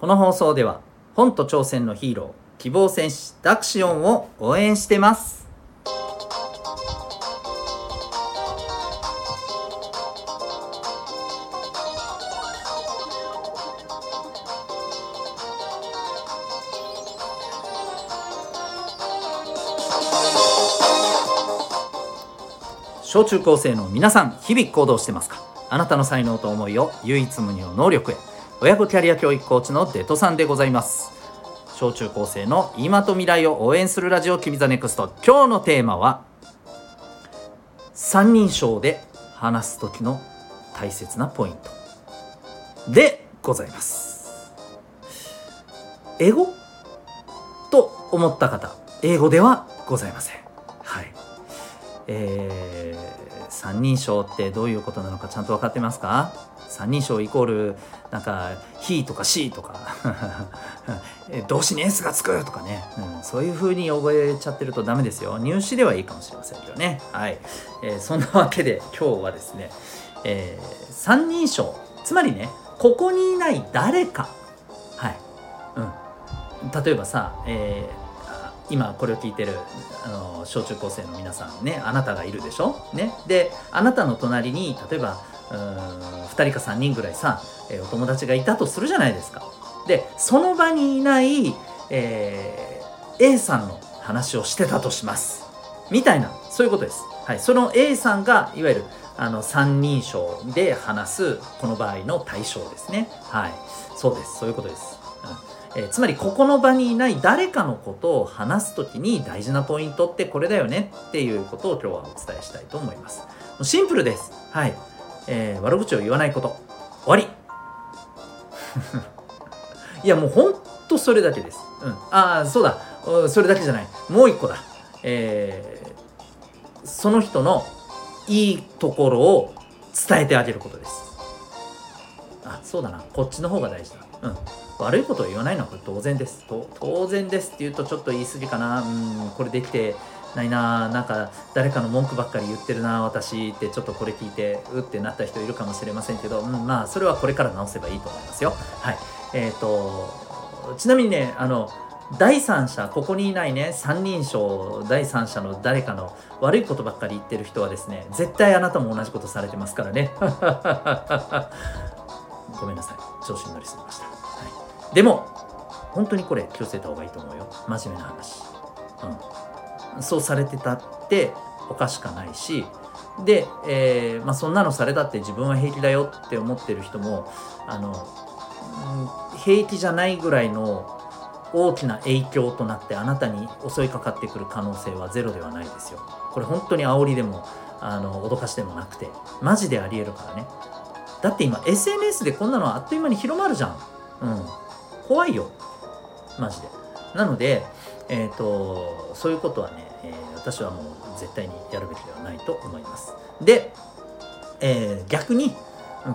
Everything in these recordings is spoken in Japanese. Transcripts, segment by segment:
この放送では本と挑戦のヒーロー希望戦士ダクシオンを応援してます。小中高生の皆さん日々行動してますか？あなたの才能と思いを唯一無二の能力へ。親子キャリア教育コーチのデトさんでございます。小中高生の今と未来を応援するラジオ君ザネクスト。今日のテーマは三人称で話す時の大切なポイント。でございます。英語と思った方英語ではございません。はい。えー、三人称ってどういうことなのかちゃんと分かってますか？三人称イコールなんか「he」とか「she」とか。動詞に S がつくとかね、うん、そういう風に覚えちゃってるとダメですよ。入試ではいいかもしれませんけどね。はい、えー、そんなわけで今日はですね、えー、三人称つまりねここにいない誰か。はい、うん、例えばさ、えー今これを聞いてるあの小中高生の皆さんねあなたがいるでしょ、ね、であなたの隣に例えば2人か3人ぐらいさ、え、お友達がいたとするじゃないですか。でその場にいない、えー、A さんの話をしてたとします。みたいなそういうことです。はい、その A さんがいわゆるあの三人称で話すこの場合の対象ですね。はい、そうです。そういうことです。うんえー、つまりここの場にいない誰かのことを話す時に大事なポイントってこれだよねっていうことを今日はお伝えしたいと思います。シンプルです。はい。えー、悪口を言わないこと。終わり。いやもうほんとそれだけです、うん、ああそうだ。それだけじゃない。もう一個だ。えー、その人のいいところを伝えてあげることです。あそうだな。こっちの方が大事だ。うん。悪いことを言わないのはこれ当然です。当然ですって言うとちょっと言い過ぎかな。うん。これできてないななんか誰かの文句ばっかり言ってるな私ってちょっとこれ聞いてうってなった人いるかもしれませんけど、うん、まあそれはこれから直せばいいと思いますよ。はい。えっ、ー、とちなみにねあの第三者ここにいないね三人称第三者の誰かの悪いことばっかり言ってる人はですね絶対あなたも同じことされてますからね。ごめんなさい。調子に乗りすぎました、はい、でも本当にこれ気をつけた方がいいと思うよ。真面目な話。うん。そうされてたっておかしかないしで、えーまあ、そんなのされたって自分は平気だよって思ってる人もあの平気じゃないぐらいの大きな影響となってあなたに襲いかかってくる可能性はゼロではないですよ。これ本当に煽りでもあの脅かしでもなくてマジでありえるからね。だって今 SNS でこんなのはあっという間に広まるじゃん。うん。怖いよ。マジで。なので、えーと、そういうことはね、えー、私はもう絶対にやるべきではないと思います。で、えー、逆に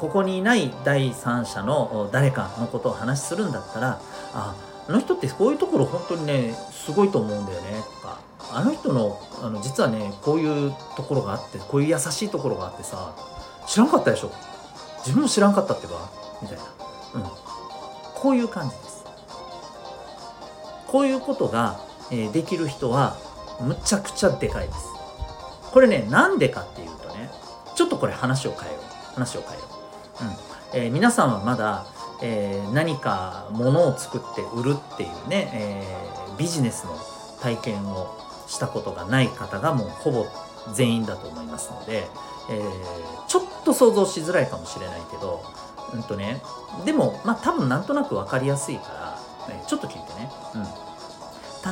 ここにいない第三者の誰かのことを話するんだったらああの人ってこういうところ本当にねすごいと思うんだよねとかあの人のあの実はねこういうところがあってこういう優しいところがあってさ知らんかったでしょ。自分も知らんかったってばみたいな、うん、こういう感じ。こういうことが、えできる人はむちゃくちゃでかいです。これね、なんでかっていうとね、ちょっとこれ話を変えよう。話を変えよう。うん。えー、皆さんはまだ、えー、何か物を作って売るっていうね、えー、ビジネスの体験をしたことがない方がもうほぼ全員だと思いますので、え、ちょっと想像しづらいかもしれないけど、うんとね、でも、まあ多分なんとなく分かりやすいから、ちょっと聞いてね。うん。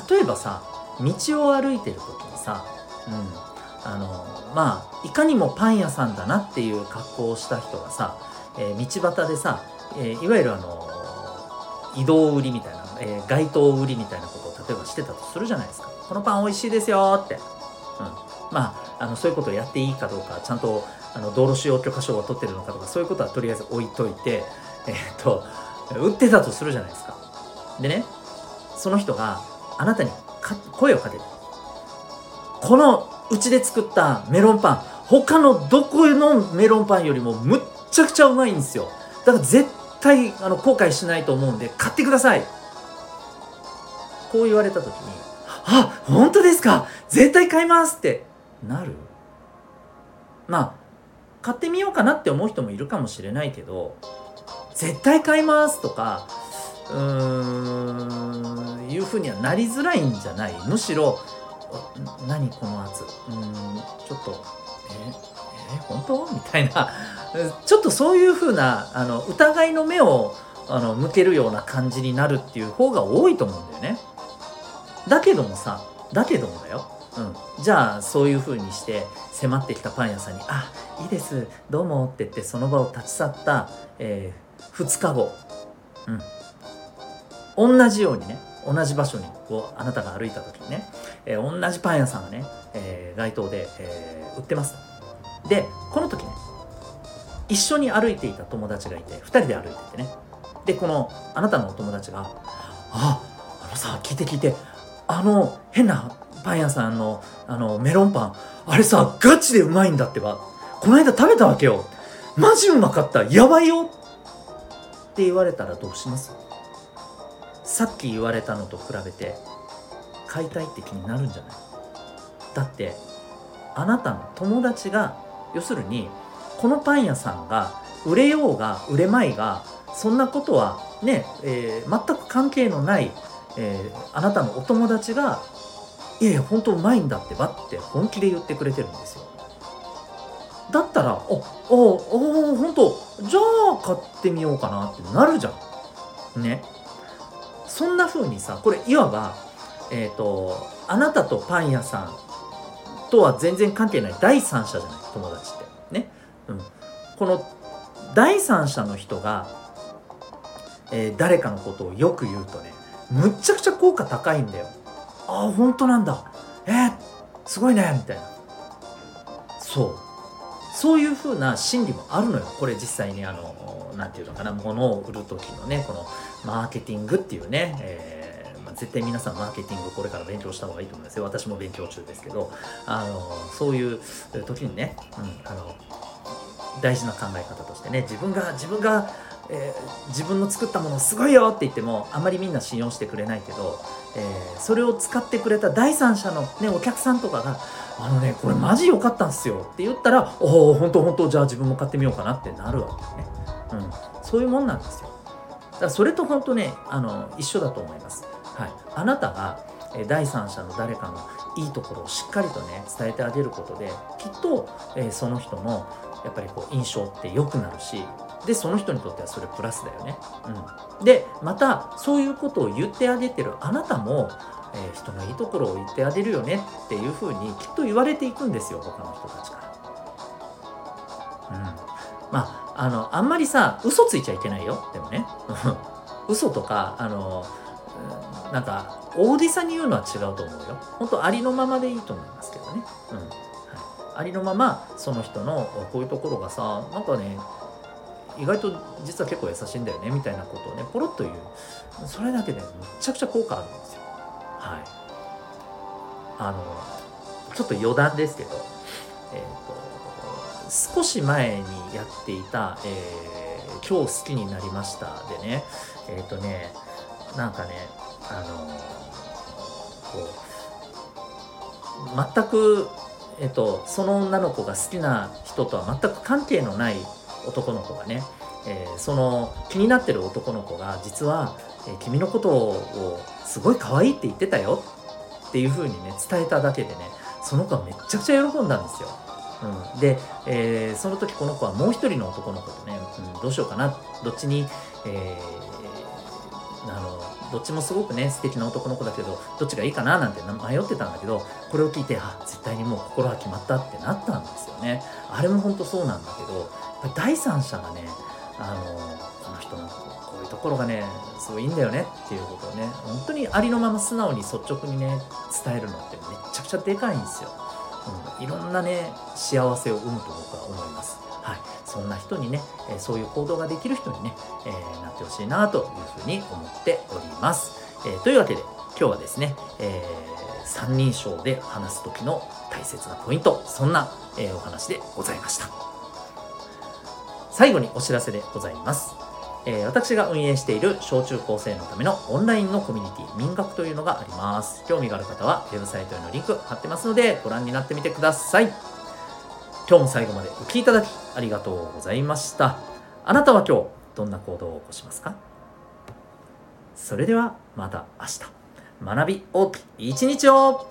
例えばさ道を歩いてる時にさ、うん、あのまあいかにもパン屋さんだなっていう格好をした人がさ、えー、道端でさ、えー、いわゆるあの移動売りみたいな、えー、街頭売りみたいなことを例えばしてたとするじゃないですか。このパン美味しいですよって、うん、まああのそういうことをやっていいかどうかちゃんとあの道路使用許可証を取ってるのかとかそういうことはとりあえず置いといてえー、っと売ってたとするじゃないですかでねその人があなたに声をかけるこのうちで作ったメロンパン他のどこのメロンパンよりもむっちゃくちゃうまいんですよ。だから絶対あの後悔しないと思うんで買ってください。こう言われた時に「あ本当ですか？絶対買います!」ってなる？まあ買ってみようかなって思う人もいるかもしれないけど絶対買いますとかうーんいうふうにはなりづらいんじゃない？むしろ何この圧？うんちょっとええ本当？みたいな。ちょっとそういうふうなあの疑いの目をあの向けるような感じになるっていう方が多いと思うんだよね。だけどもさだけどもだよ。うん、じゃあそういう風にして迫ってきたパン屋さんに「あいいです。どうも」って言ってその場を立ち去った、えー、2日後、うん、同じようにね同じ場所にこうあなたが歩いた時にね、えー、同じパン屋さんがね、えー、街頭で、えー、売ってますでこの時ね一緒に歩いていた友達がいて2人で歩いててね。でこのあなたのお友達が「ああのさ聞いて聞いてあの変なパン屋さんのあのメロンパンあれさガチでうまいんだってばこの間食べたわけよ。マジうまかった。やばいよ。って言われたらどうします？さっき言われたのと比べて買いたいって気になるんじゃない？だってあなたの友達が要するにこのパン屋さんが売れようが売れまいがそんなことはね、えー、全く関係のない、えー、あなたのお友達がいやいや本当うまいんだってばって本気で言ってくれてるんですよ。だったらおおお本当じゃあ買ってみようかなってなるじゃん。ね。そんな風にさこれいわばえっ、ー、とあなたとパン屋さんとは全然関係ない第三者じゃない友達って。ね、うん、この第三者の人が、えー、誰かのことをよく言うとねむっちゃくちゃ効果高いんだよ。ああ本当なんだ。えー、すごいねみたいな。そう。そういう風な心理もあるのよ。これ実際にあの何て言うのかな。物を売る時のねこのマーケティングっていうね、えー、ま、絶対皆さんマーケティングこれから勉強した方がいいと思いますよ。私も勉強中ですけど。あのそういう時にね、うん、あの大事な考え方としてね自分が自分がえー、自分の作ったものすごいよって言ってもあまりみんな信用してくれないけど、えー、それを使ってくれた第三者の、ね、お客さんとかが「あのねこれマジ良かったんすよ」って言ったら「おお本当本当じゃあ自分も買ってみようかな」ってなるわけね、うん、そういうもんなんですよ。だからそれと本当ねあの一緒だと思います、はい、あなたが第三者の誰かのいいところをしっかりとね伝えてあげることできっと、えー、その人のやっぱりこう印象って良くなるしでその人にとってはそれプラスだよね。うん、でまたそういうことを言ってあげてるあなたも、えー、人のいいところを言ってあげるよねっていうふうにきっと言われていくんですよ他の人たちから。うん、まああのあんまりさ嘘ついちゃいけないよでもね 嘘とかあのなんか大げさに言うのは違うと思うよ。本当ありのままでいいと思いますけどね、うん。はい、ありのままその人のこういうところがさなんかね意外と実は結構優しいんだよねみたいなことをねポロッと言う。それだけでめちゃくちゃ効果あるんですよ。はい。あのちょっと余談ですけどえっ、ー、と少し前にやっていた、えー、今日好きになりましたでね。えっ、ー、とねなんかねあのこう全くえっと、その女の子が好きな人とは全く関係のない男の子がね、えー、その気になってる男の子が実は、えー、君のことをすごい可愛いって言ってたよっていう風にね伝えただけでねその子はめちゃくちゃ喜んだんですよ。うん、で、えー、その時この子はもう一人の男の子とね、うん、どうしようかなどっちに、えー、あのどっちもすごくね素敵な男の子だけどどっちがいいかななんて迷ってたんだけどこれを聞いてあ絶対にもう心は決まったってなったんですよね。あれも本当そうなんだけど第三者がねあのこの人のこういうところがねすごいいいんだよねっていうことをね本当にありのまま素直に率直にね伝えるのってめちゃくちゃでかいんですよ、うん、いろんなね幸せを生むと僕は思いますはい、そんな人にね、えそういう行動ができる人にね、えー、なってほしいなというふうに思っております。えー、というわけで今日はですね、えー、三人称で話す時の大切なポイントそんな、えお話でございました。最後にお知らせでございます。えー、私が運営している小中高生のためのオンラインのコミュニティ民学というのがあります。興味がある方はウェブサイトへのリンク貼ってますのでご覧になってみてください。今日も最後までお聴きいただきありがとうございました。あなたは今日どんな行動を起こしますか？それではまた明日。学び大きい一日を。